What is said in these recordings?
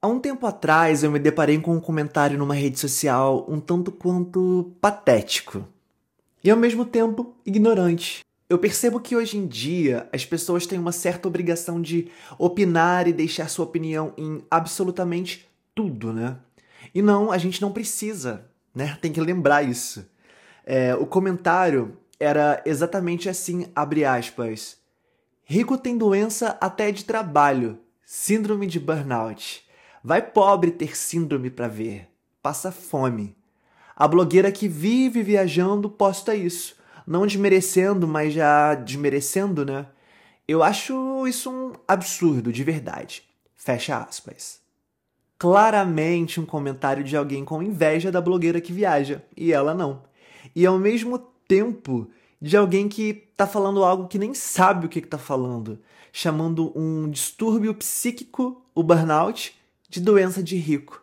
Há um tempo atrás eu me deparei com um comentário numa rede social um tanto quanto patético e ao mesmo tempo ignorante. Eu percebo que hoje em dia as pessoas têm uma certa obrigação de opinar e deixar sua opinião em absolutamente tudo, né? E não, a gente não precisa, né? Tem que lembrar isso. É, o comentário era exatamente assim, abre aspas. Rico tem doença até de trabalho, síndrome de burnout. Vai pobre ter síndrome para ver. Passa fome. A blogueira que vive viajando posta isso. Não desmerecendo, mas já desmerecendo, né? Eu acho isso um absurdo, de verdade. Fecha aspas. Claramente um comentário de alguém com inveja da blogueira que viaja, e ela não. E ao mesmo tempo de alguém que tá falando algo que nem sabe o que, que tá falando, chamando um distúrbio psíquico, o burnout, de doença de rico.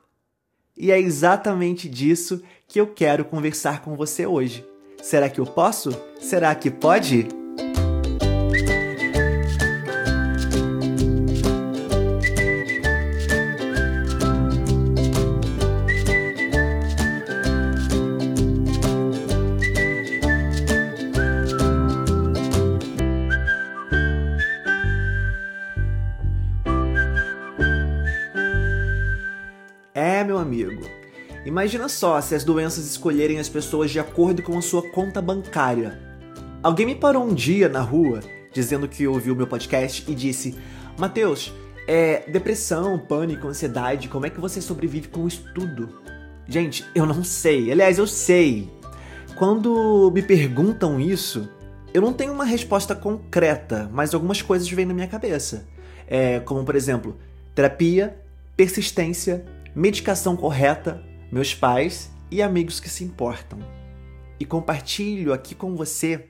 E é exatamente disso que eu quero conversar com você hoje. Será que eu posso? Será que pode? Imagina só se as doenças escolherem as pessoas de acordo com a sua conta bancária. Alguém me parou um dia na rua dizendo que ouviu meu podcast e disse: Mateus, é depressão, pânico, ansiedade, como é que você sobrevive com isso tudo? Gente, eu não sei. Aliás, eu sei. Quando me perguntam isso, eu não tenho uma resposta concreta, mas algumas coisas vêm na minha cabeça. É, como, por exemplo, terapia, persistência, medicação correta, meus pais e amigos que se importam. E compartilho aqui com você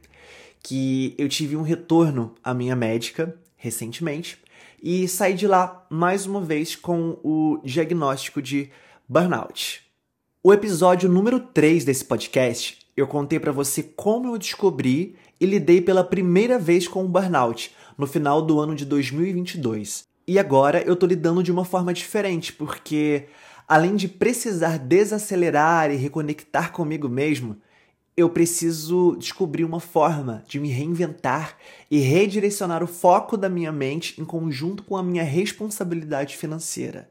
que eu tive um retorno à minha médica recentemente e saí de lá mais uma vez com o diagnóstico de burnout. O episódio número 3 desse podcast, eu contei para você como eu descobri e lidei pela primeira vez com o burnout no final do ano de 2022. E agora eu tô lidando de uma forma diferente, porque além de precisar desacelerar e reconectar comigo mesmo, eu preciso descobrir uma forma de me reinventar e redirecionar o foco da minha mente em conjunto com a minha responsabilidade financeira.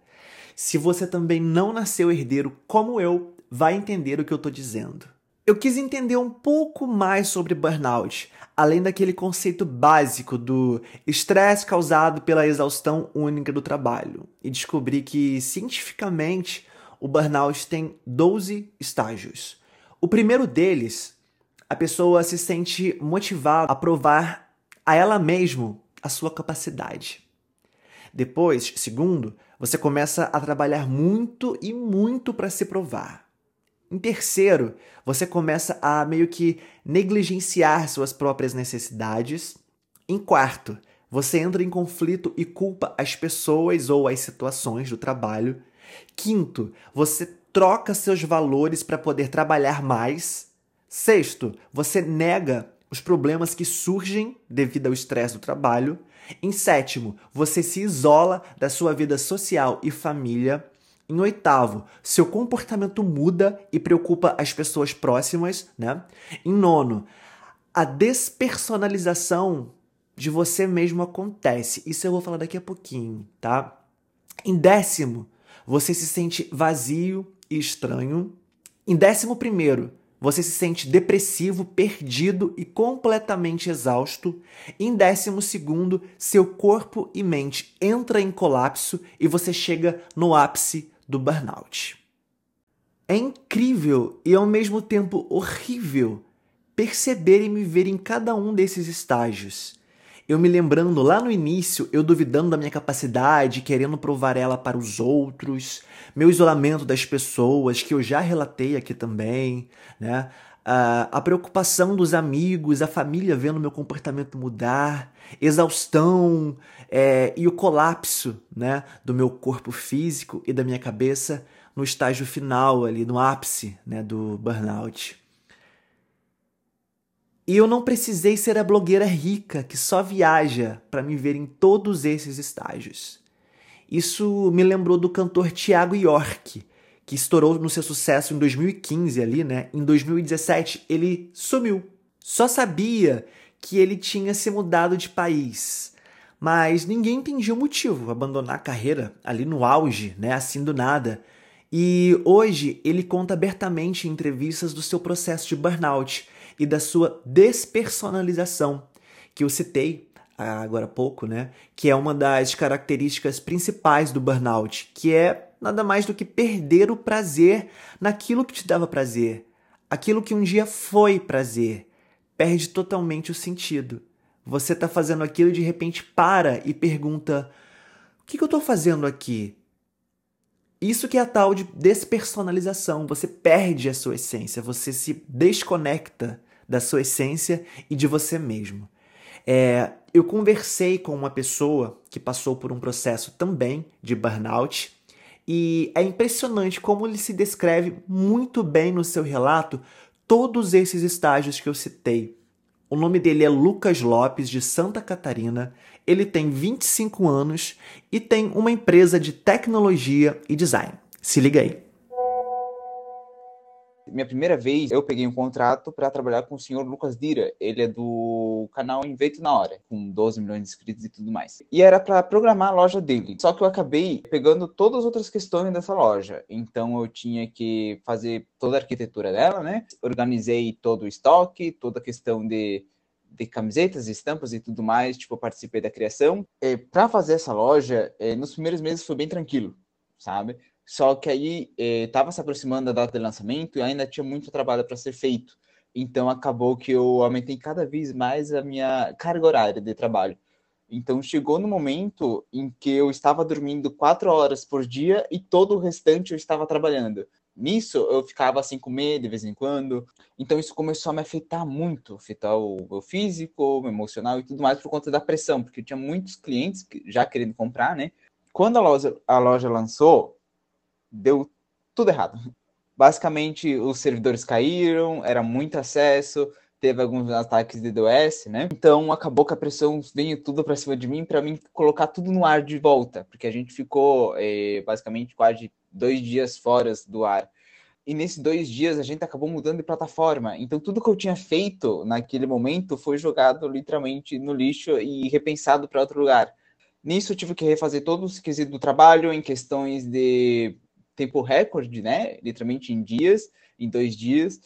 Se você também não nasceu herdeiro como eu, vai entender o que eu estou dizendo. Eu quis entender um pouco mais sobre burnout, além daquele conceito básico do estresse causado pela exaustão única do trabalho, e descobri que, cientificamente, o burnout tem 12 estágios. O primeiro deles, a pessoa se sente motivada a provar a ela mesma a sua capacidade. Depois, segundo, você começa a trabalhar muito e muito para se provar. Em terceiro, você começa a meio que negligenciar suas próprias necessidades. Em quarto, você entra em conflito e culpa as pessoas ou as situações do trabalho. Quinto, você troca seus valores para poder trabalhar mais. Sexto, você nega os problemas que surgem devido ao estresse do trabalho. Em sétimo, você se isola da sua vida social e família. Em oitavo, seu comportamento muda e preocupa as pessoas próximas, né? Em nono, a despersonalização de você mesmo acontece. Isso eu vou falar daqui a pouquinho, tá? Em décimo, você se sente vazio e estranho. Em décimo primeiro, você se sente depressivo, perdido e completamente exausto. Em décimo segundo, seu corpo e mente entra em colapso e você chega no ápice do burnout. É incrível e ao mesmo tempo horrível perceber e me ver em cada um desses estágios. Eu me lembrando lá no início, eu duvidando da minha capacidade, querendo provar ela para os outros, meu isolamento das pessoas, que eu já relatei aqui também, né? A preocupação dos amigos, a família vendo meu comportamento mudar, exaustão é, e o colapso né, do meu corpo físico e da minha cabeça no estágio final, ali no ápice né, do burnout. E eu não precisei ser a blogueira rica que só viaja para me ver em todos esses estágios. Isso me lembrou do cantor Tiago York, que estourou no seu sucesso em 2015 ali, né? Em 2017 ele sumiu. Só sabia que ele tinha se mudado de país. Mas ninguém entendia o motivo, abandonar a carreira ali no auge, né, assim do nada. E hoje ele conta abertamente em entrevistas do seu processo de burnout e da sua despersonalização, que eu citei agora há pouco, né? Que é uma das características principais do burnout, que é nada mais do que perder o prazer naquilo que te dava prazer, aquilo que um dia foi prazer perde totalmente o sentido. Você está fazendo aquilo e de repente para e pergunta: o que, que eu estou fazendo aqui? Isso que é a tal de despersonalização. Você perde a sua essência, você se desconecta da sua essência e de você mesmo. É, eu conversei com uma pessoa que passou por um processo também de burnout e é impressionante como ele se descreve muito bem no seu relato todos esses estágios que eu citei. O nome dele é Lucas Lopes, de Santa Catarina. Ele tem 25 anos e tem uma empresa de tecnologia e design. Se liga aí. Minha primeira vez, eu peguei um contrato para trabalhar com o senhor Lucas Dira. Ele é do canal Invento na Hora, com 12 milhões de inscritos e tudo mais. E era para programar a loja dele. Só que eu acabei pegando todas as outras questões dessa loja. Então eu tinha que fazer toda a arquitetura dela, né? Organizei todo o estoque, toda a questão de de camisetas, estampas e tudo mais, tipo, eu participei da criação. É, para fazer essa loja, é, nos primeiros meses foi bem tranquilo, sabe? Só que aí estava eh, se aproximando da data de lançamento e ainda tinha muito trabalho para ser feito. Então acabou que eu aumentei cada vez mais a minha carga horária de trabalho. Então chegou no momento em que eu estava dormindo quatro horas por dia e todo o restante eu estava trabalhando. Nisso eu ficava sem comer de vez em quando. Então isso começou a me afetar muito, afetar o meu físico, o meu emocional e tudo mais por conta da pressão, porque eu tinha muitos clientes já querendo comprar, né? Quando a loja, a loja lançou, deu tudo errado. Basicamente, os servidores caíram, era muito acesso, teve alguns ataques de DOS, né? Então acabou que a pressão veio tudo para cima de mim, para mim colocar tudo no ar de volta, porque a gente ficou é, basicamente quase dois dias fora do ar. E nesses dois dias a gente acabou mudando de plataforma. Então tudo que eu tinha feito naquele momento foi jogado literalmente no lixo e repensado para outro lugar. Nisso eu tive que refazer todo o quesito do trabalho em questões de tempo recorde, né? Literalmente em dias, em dois dias.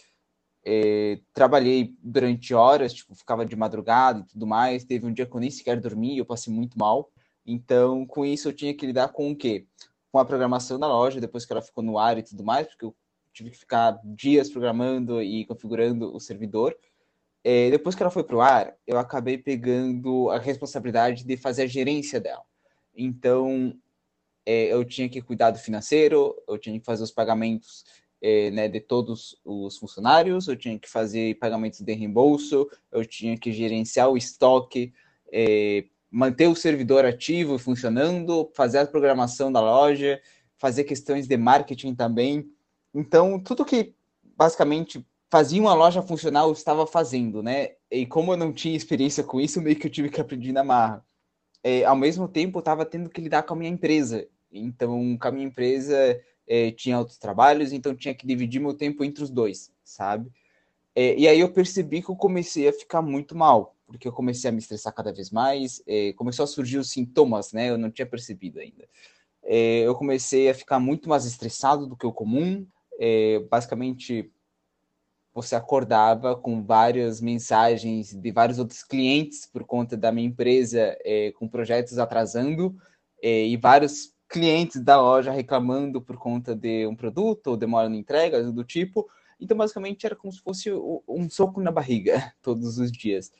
É, trabalhei durante horas, tipo, ficava de madrugada e tudo mais. Teve um dia que eu nem sequer dormi, eu passei muito mal. Então, com isso, eu tinha que lidar com o quê? Com a programação da loja, depois que ela ficou no ar e tudo mais, porque eu tive que ficar dias programando e configurando o servidor. É, depois que ela foi para o ar, eu acabei pegando a responsabilidade de fazer a gerência dela. Então, eu tinha que cuidar do financeiro, eu tinha que fazer os pagamentos é, né, de todos os funcionários, eu tinha que fazer pagamentos de reembolso, eu tinha que gerenciar o estoque, é, manter o servidor ativo e funcionando, fazer a programação da loja, fazer questões de marketing também. Então, tudo que basicamente fazia uma loja funcionar, eu estava fazendo, né? E como eu não tinha experiência com isso, meio que eu tive que aprender na marra. É, ao mesmo tempo, eu estava tendo que lidar com a minha empresa. Então, com a minha empresa, é, tinha outros trabalhos, então tinha que dividir meu tempo entre os dois, sabe? É, e aí eu percebi que eu comecei a ficar muito mal, porque eu comecei a me estressar cada vez mais, é, começou a surgir os sintomas, né? Eu não tinha percebido ainda. É, eu comecei a ficar muito mais estressado do que o comum, é, basicamente você acordava com várias mensagens de vários outros clientes por conta da minha empresa é, com projetos atrasando é, e vários clientes da loja reclamando por conta de um produto ou demora na entrega, do tipo. Então, basicamente, era como se fosse um soco na barriga todos os dias.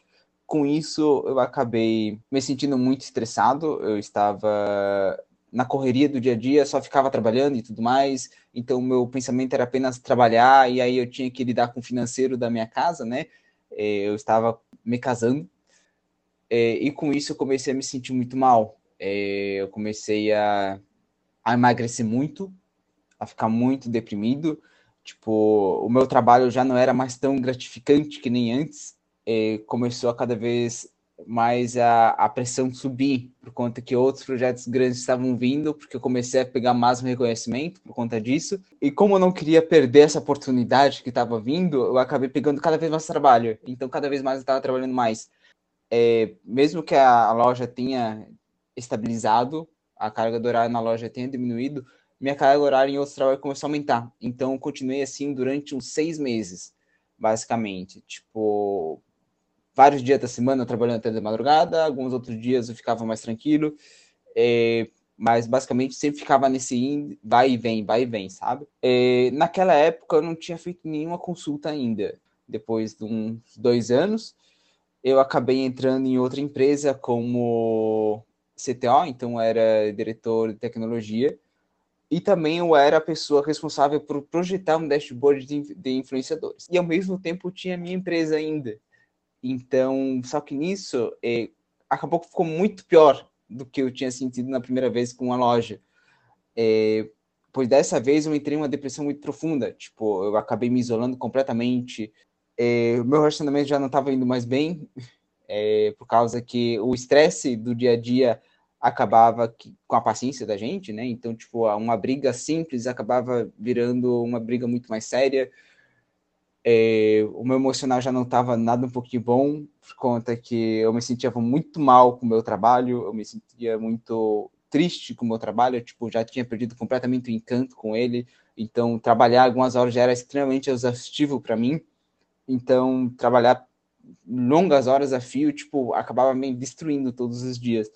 Com isso, eu acabei me sentindo muito estressado. Eu estava na correria do dia a dia, só ficava trabalhando e tudo mais. Então, meu pensamento era apenas trabalhar, e aí eu tinha que lidar com o financeiro da minha casa, né? É, eu estava me casando, é, e com isso eu comecei a me sentir muito mal eu comecei a, a emagrecer muito, a ficar muito deprimido. Tipo, o meu trabalho já não era mais tão gratificante que nem antes. É, começou a cada vez mais a, a pressão subir, por conta que outros projetos grandes estavam vindo, porque eu comecei a pegar mais reconhecimento por conta disso. E como eu não queria perder essa oportunidade que estava vindo, eu acabei pegando cada vez mais trabalho. Então, cada vez mais eu estava trabalhando mais. É, mesmo que a, a loja tenha estabilizado, a carga do horário na loja tenha diminuído, minha carga horária em outros trabalhos começou a aumentar. Então, eu continuei assim durante uns seis meses, basicamente. Tipo, vários dias da semana eu trabalhando até de madrugada, alguns outros dias eu ficava mais tranquilo, é, mas basicamente sempre ficava nesse vai e vem, vai e vem, sabe? É, naquela época eu não tinha feito nenhuma consulta ainda. Depois de uns dois anos, eu acabei entrando em outra empresa como CTO, então era diretor de tecnologia, e também eu era a pessoa responsável por projetar um dashboard de, de influenciadores. E ao mesmo tempo tinha minha empresa ainda. Então, só que nisso, é, acabou que ficou muito pior do que eu tinha sentido na primeira vez com a loja. É, pois dessa vez eu entrei em uma depressão muito profunda. Tipo, eu acabei me isolando completamente. É, meu relacionamento já não estava indo mais bem, é, por causa que o estresse do dia a dia acabava que, com a paciência da gente, né? Então, tipo, uma briga simples acabava virando uma briga muito mais séria. É, o meu emocional já não estava nada um pouquinho bom, por conta que eu me sentia muito mal com o meu trabalho, eu me sentia muito triste com o meu trabalho, eu, tipo, já tinha perdido completamente o encanto com ele, então trabalhar algumas horas já era extremamente exaustivo para mim, então trabalhar longas horas a fio, tipo, acabava me destruindo todos os dias.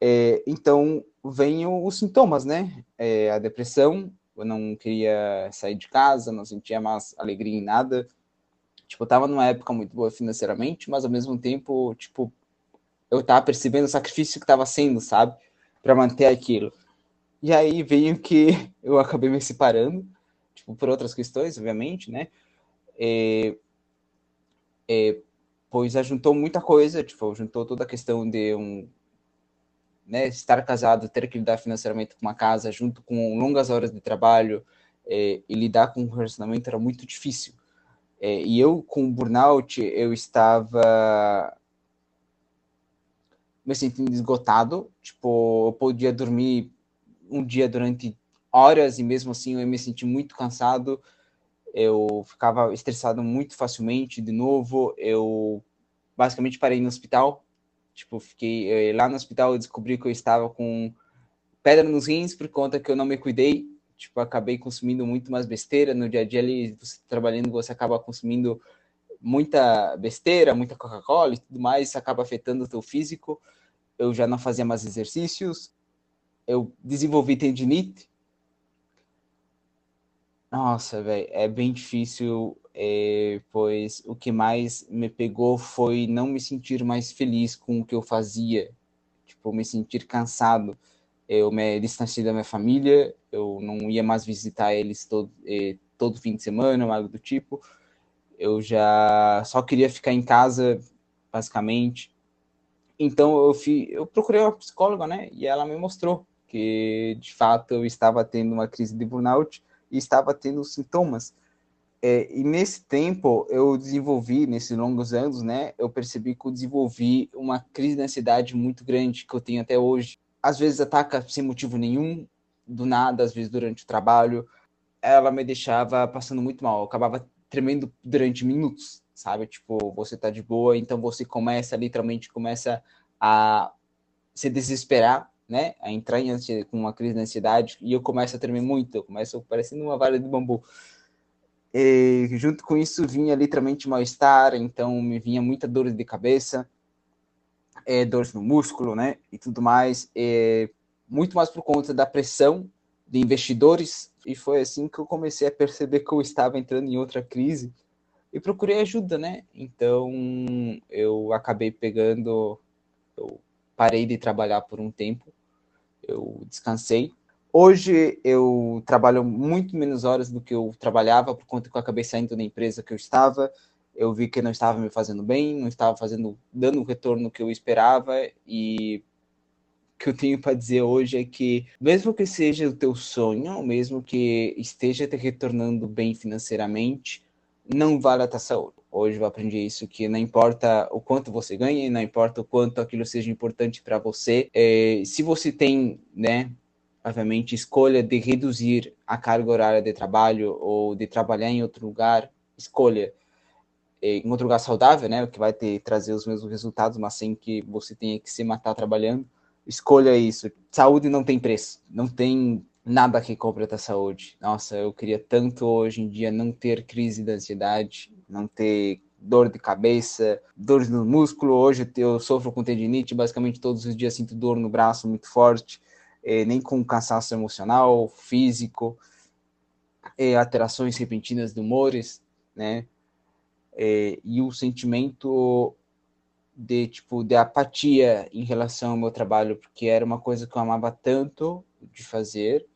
É, então, vem os sintomas, né? É, a depressão, eu não queria sair de casa, não sentia mais alegria em nada. Tipo, eu tava numa época muito boa financeiramente, mas ao mesmo tempo, tipo, eu tava percebendo o sacrifício que tava sendo, sabe? para manter aquilo. E aí veio que eu acabei me separando, tipo, por outras questões, obviamente, né? É, é, pois ajuntou muita coisa, tipo, juntou toda a questão de um né, estar casado, ter que lidar financeiramente com uma casa, junto com longas horas de trabalho, é, e lidar com um relacionamento era muito difícil. É, e eu, com o burnout, eu estava me sentindo esgotado, tipo, eu podia dormir um dia durante horas e mesmo assim eu me senti muito cansado, eu ficava estressado muito facilmente de novo, eu basicamente parei no hospital Tipo, fiquei eh, lá no hospital, eu descobri que eu estava com pedra nos rins por conta que eu não me cuidei. Tipo, acabei consumindo muito mais besteira no dia a dia ali, você trabalhando, você acaba consumindo muita besteira, muita Coca-Cola e tudo mais, isso acaba afetando o teu físico. Eu já não fazia mais exercícios. Eu desenvolvi tendinite. Nossa, velho, é bem difícil é, pois o que mais me pegou foi não me sentir mais feliz com o que eu fazia, tipo, me sentir cansado. Eu me distanciei da minha família, eu não ia mais visitar eles todo, eh, todo fim de semana, algo do tipo. Eu já só queria ficar em casa, basicamente. Então eu, fui, eu procurei uma psicóloga, né? E ela me mostrou que de fato eu estava tendo uma crise de burnout e estava tendo sintomas é, e nesse tempo eu desenvolvi, nesses longos anos, né, eu percebi que eu desenvolvi uma crise de ansiedade muito grande que eu tenho até hoje. Às vezes ataca sem motivo nenhum, do nada, às vezes durante o trabalho. Ela me deixava passando muito mal, eu acabava tremendo durante minutos, sabe? Tipo, você tá de boa, então você começa, literalmente, começa a se desesperar, né? A entrar em com uma crise de ansiedade e eu começo a tremer muito, eu começo parecendo uma vara de bambu. E, junto com isso vinha literalmente mal-estar, então me vinha muita dor de cabeça, é, dores no músculo, né, e tudo mais, é, muito mais por conta da pressão de investidores, e foi assim que eu comecei a perceber que eu estava entrando em outra crise, e procurei ajuda, né, então eu acabei pegando, eu parei de trabalhar por um tempo, eu descansei, Hoje eu trabalho muito menos horas do que eu trabalhava, por conta que eu acabei saindo da empresa que eu estava. Eu vi que não estava me fazendo bem, não estava fazendo, dando o retorno que eu esperava. E o que eu tenho para dizer hoje é que, mesmo que seja o teu sonho, mesmo que esteja te retornando bem financeiramente, não vale a tua saúde. Hoje eu aprendi isso que não importa o quanto você ganhe, não importa o quanto aquilo seja importante para você. É, se você tem, né, obviamente, escolha de reduzir a carga horária de trabalho ou de trabalhar em outro lugar, escolha é, em outro lugar saudável, né, que vai ter trazer os mesmos resultados, mas sem que você tenha que se matar trabalhando. Escolha isso. Saúde não tem preço, não tem nada que completa a saúde. Nossa, eu queria tanto hoje em dia não ter crise de ansiedade, não ter dor de cabeça, dores no músculo. Hoje eu sofro com tendinite, basicamente todos os dias sinto dor no braço muito forte, eh, nem com cansaço emocional, físico, eh, alterações repentinas de humores, né? Eh, e o sentimento de tipo de apatia em relação ao meu trabalho, porque era uma coisa que eu amava tanto de fazer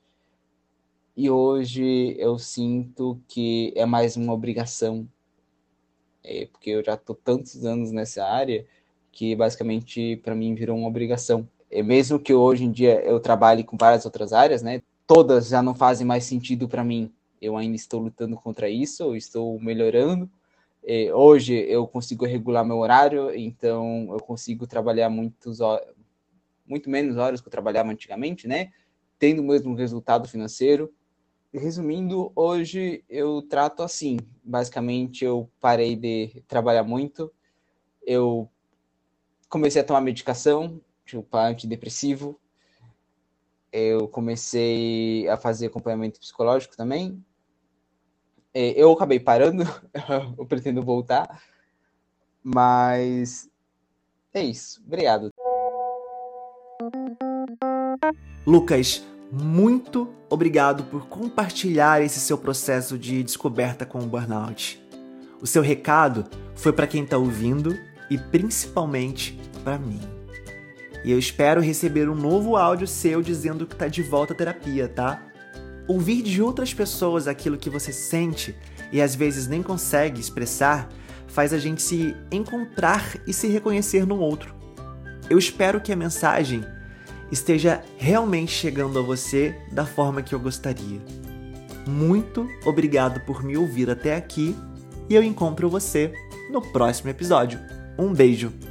e hoje eu sinto que é mais uma obrigação, é, porque eu já estou tantos anos nessa área que basicamente para mim virou uma obrigação. É, mesmo que hoje em dia eu trabalhe com várias outras áreas, né? Todas já não fazem mais sentido para mim. Eu ainda estou lutando contra isso, eu estou melhorando. É, hoje eu consigo regular meu horário, então eu consigo trabalhar muitos, muito menos horas que eu trabalhava antigamente, né? Tendo o mesmo resultado financeiro, Resumindo, hoje eu trato assim. Basicamente, eu parei de trabalhar muito. Eu comecei a tomar medicação, tipo antidepressivo. Eu comecei a fazer acompanhamento psicológico também. É, eu acabei parando, eu pretendo voltar. Mas é isso. Obrigado. Lucas, muito obrigado por compartilhar esse seu processo de descoberta com o burnout. O seu recado foi para quem está ouvindo e principalmente para mim. E eu espero receber um novo áudio seu dizendo que está de volta à terapia, tá? Ouvir de outras pessoas aquilo que você sente e às vezes nem consegue expressar faz a gente se encontrar e se reconhecer no outro. Eu espero que a mensagem esteja realmente chegando a você da forma que eu gostaria. Muito obrigado por me ouvir até aqui e eu encontro você no próximo episódio. Um beijo!